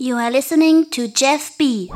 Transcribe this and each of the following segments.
You are listening to Jeff B.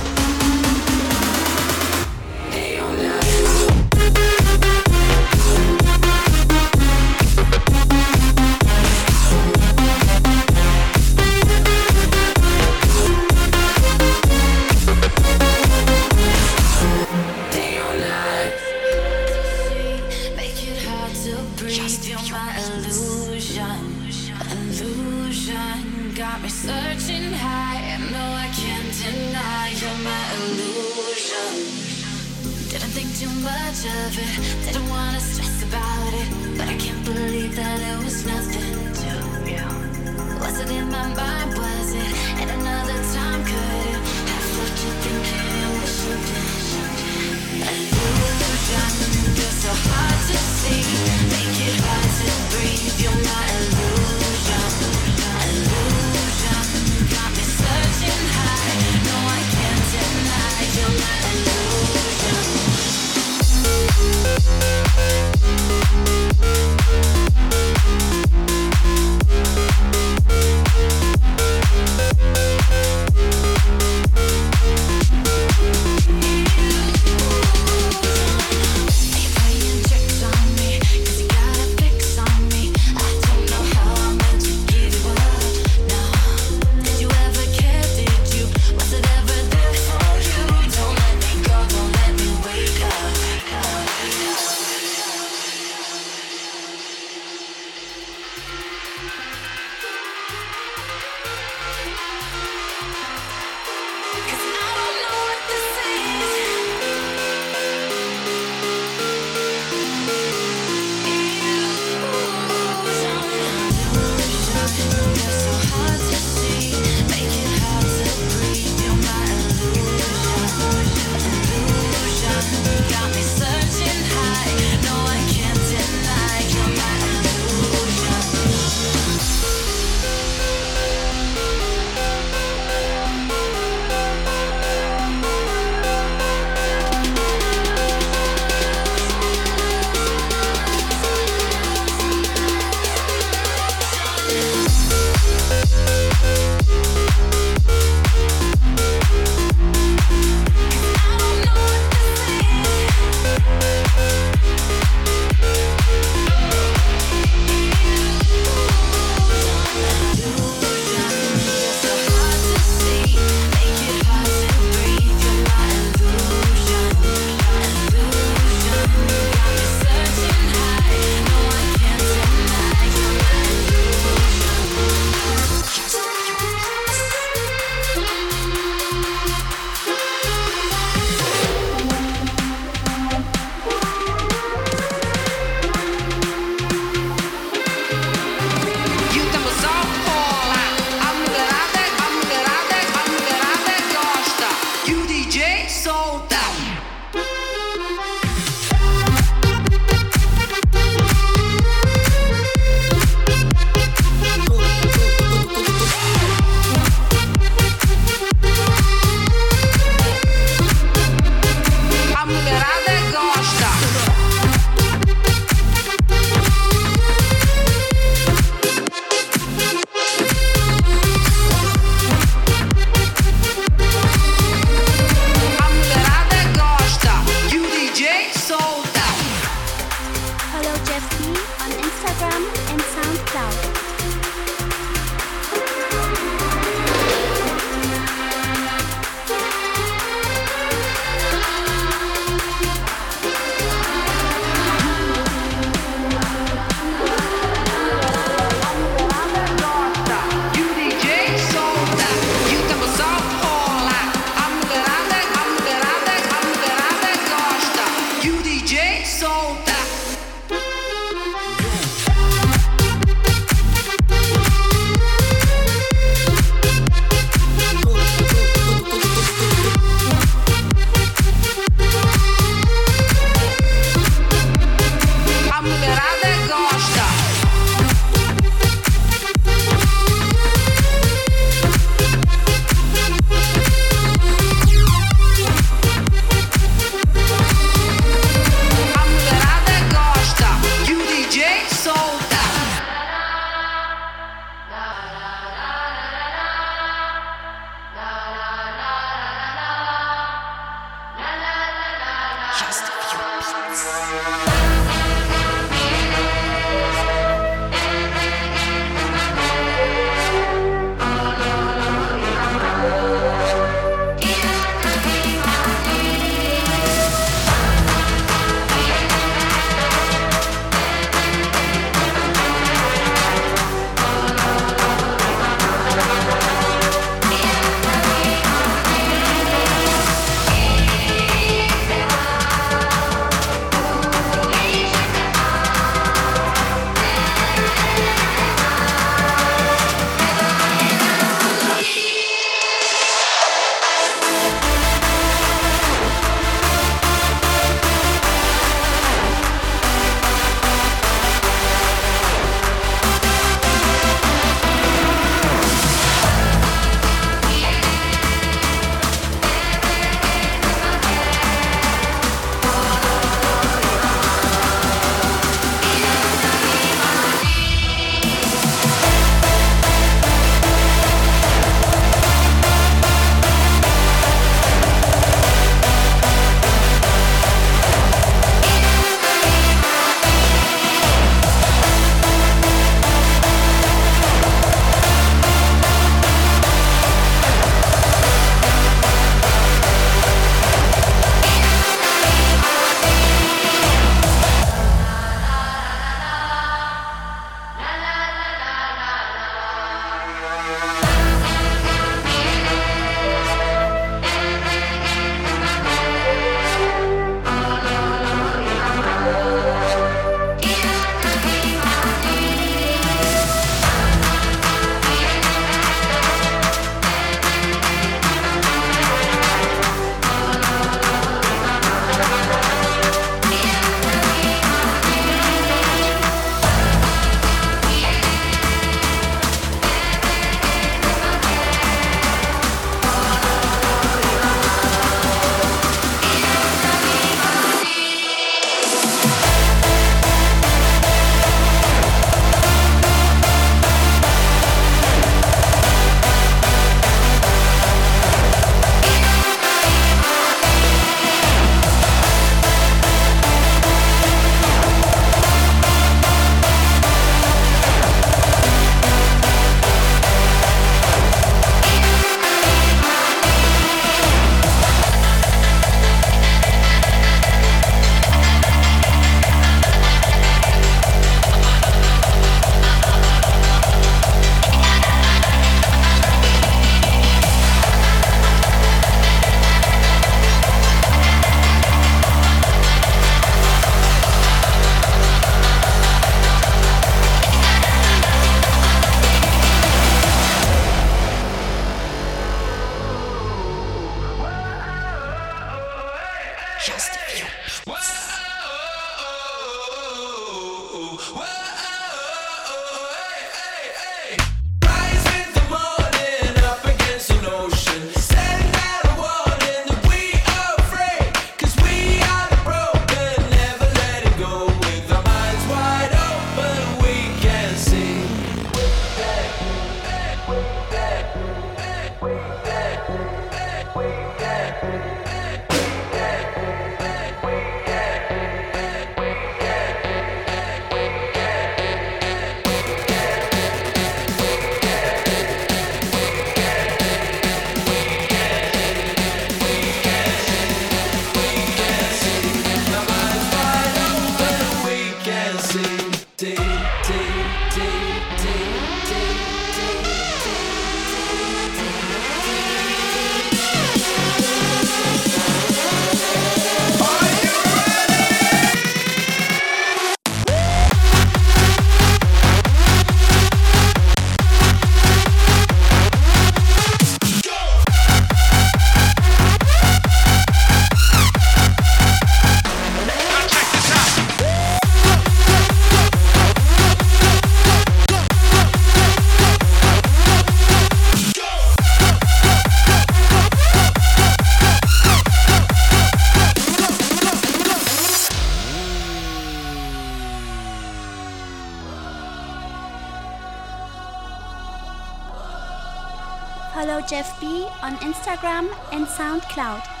Instagram and SoundCloud.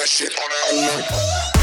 that shit on the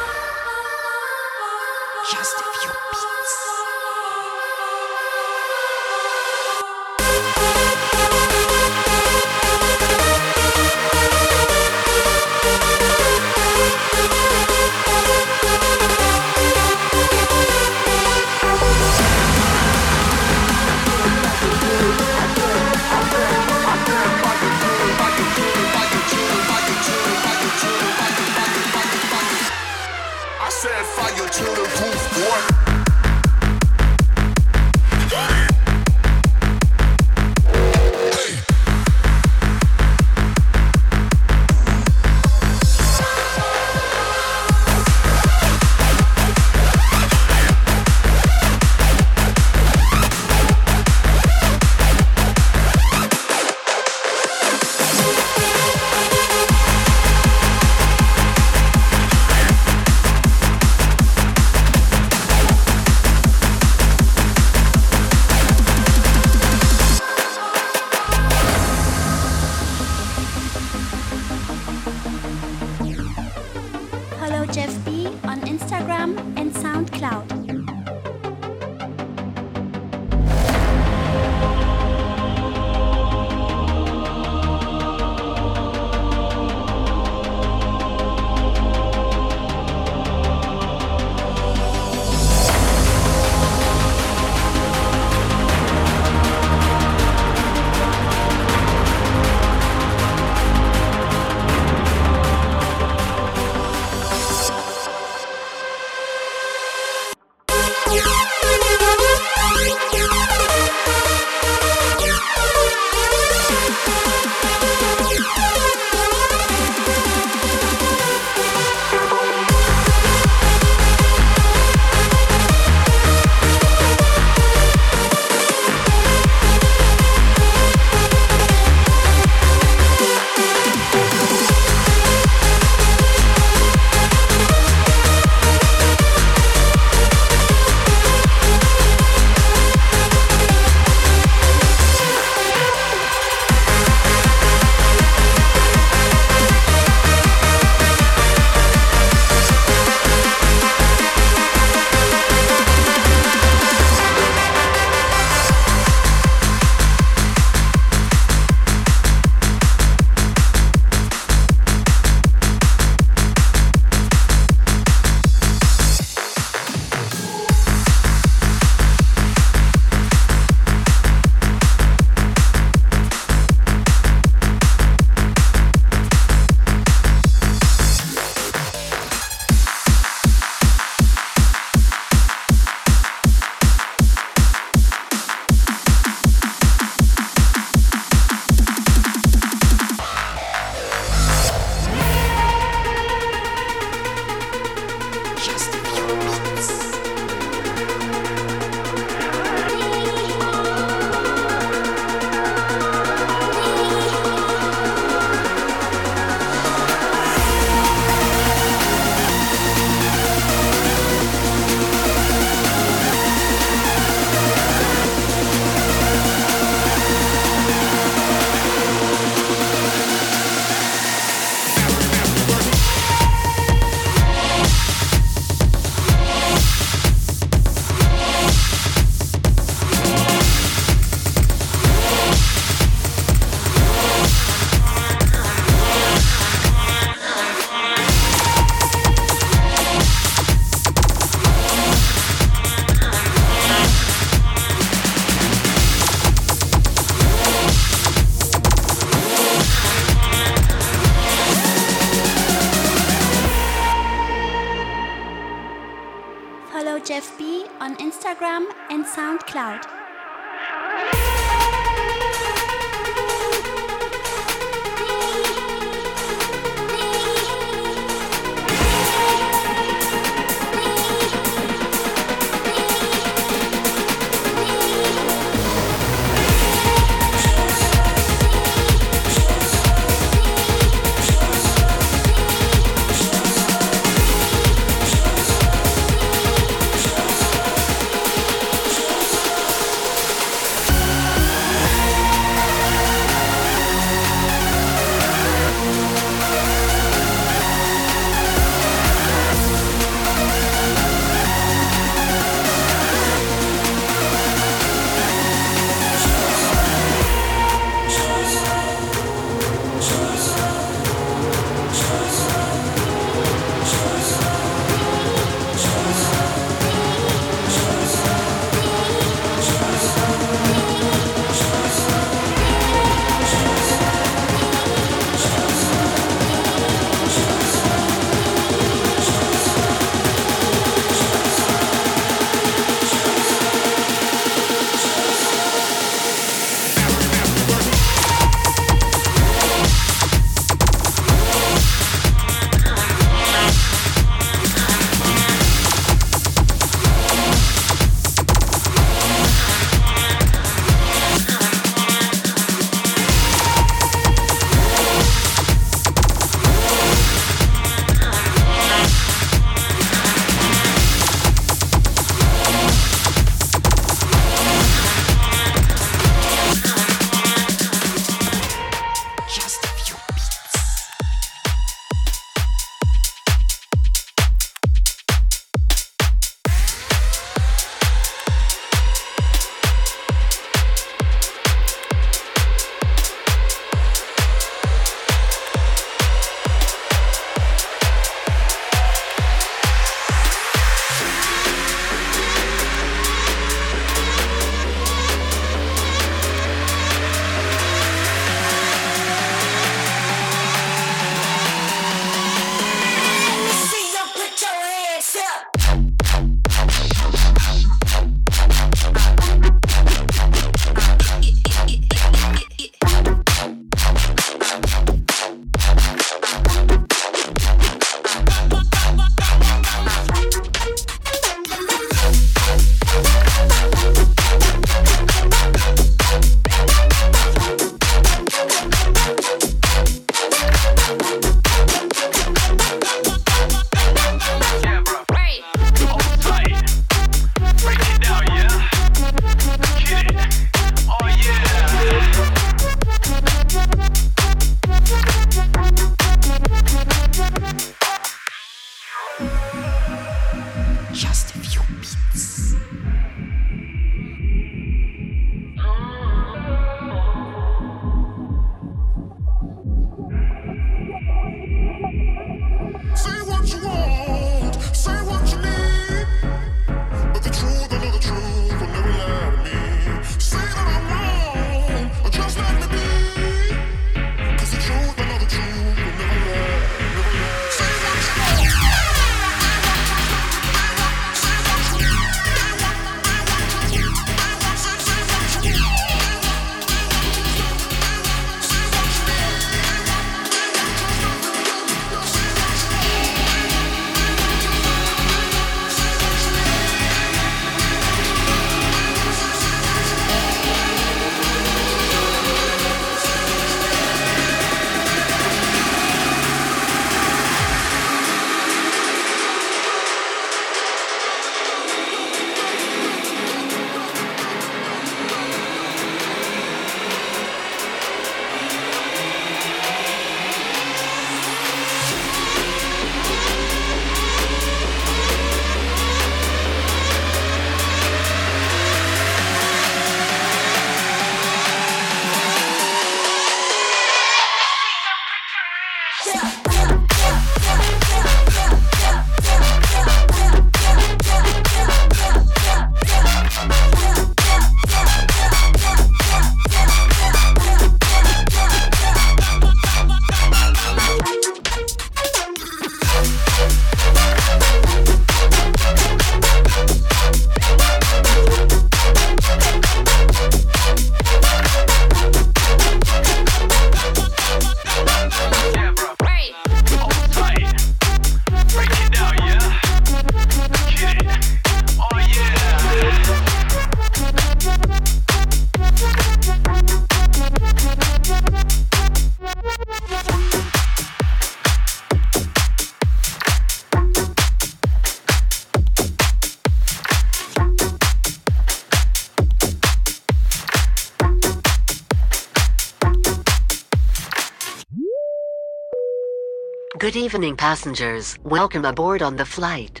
Passengers. Welcome aboard on the flight.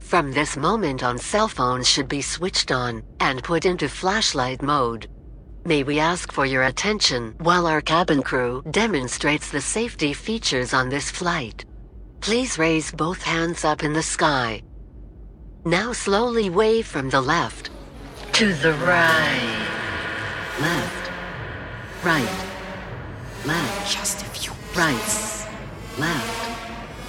From this moment on, cell phones should be switched on and put into flashlight mode. May we ask for your attention while our cabin crew demonstrates the safety features on this flight. Please raise both hands up in the sky. Now slowly wave from the left to the right. Left. Right. Left. Just a few. Right. Left.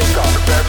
sick got the best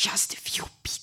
Just a few beats.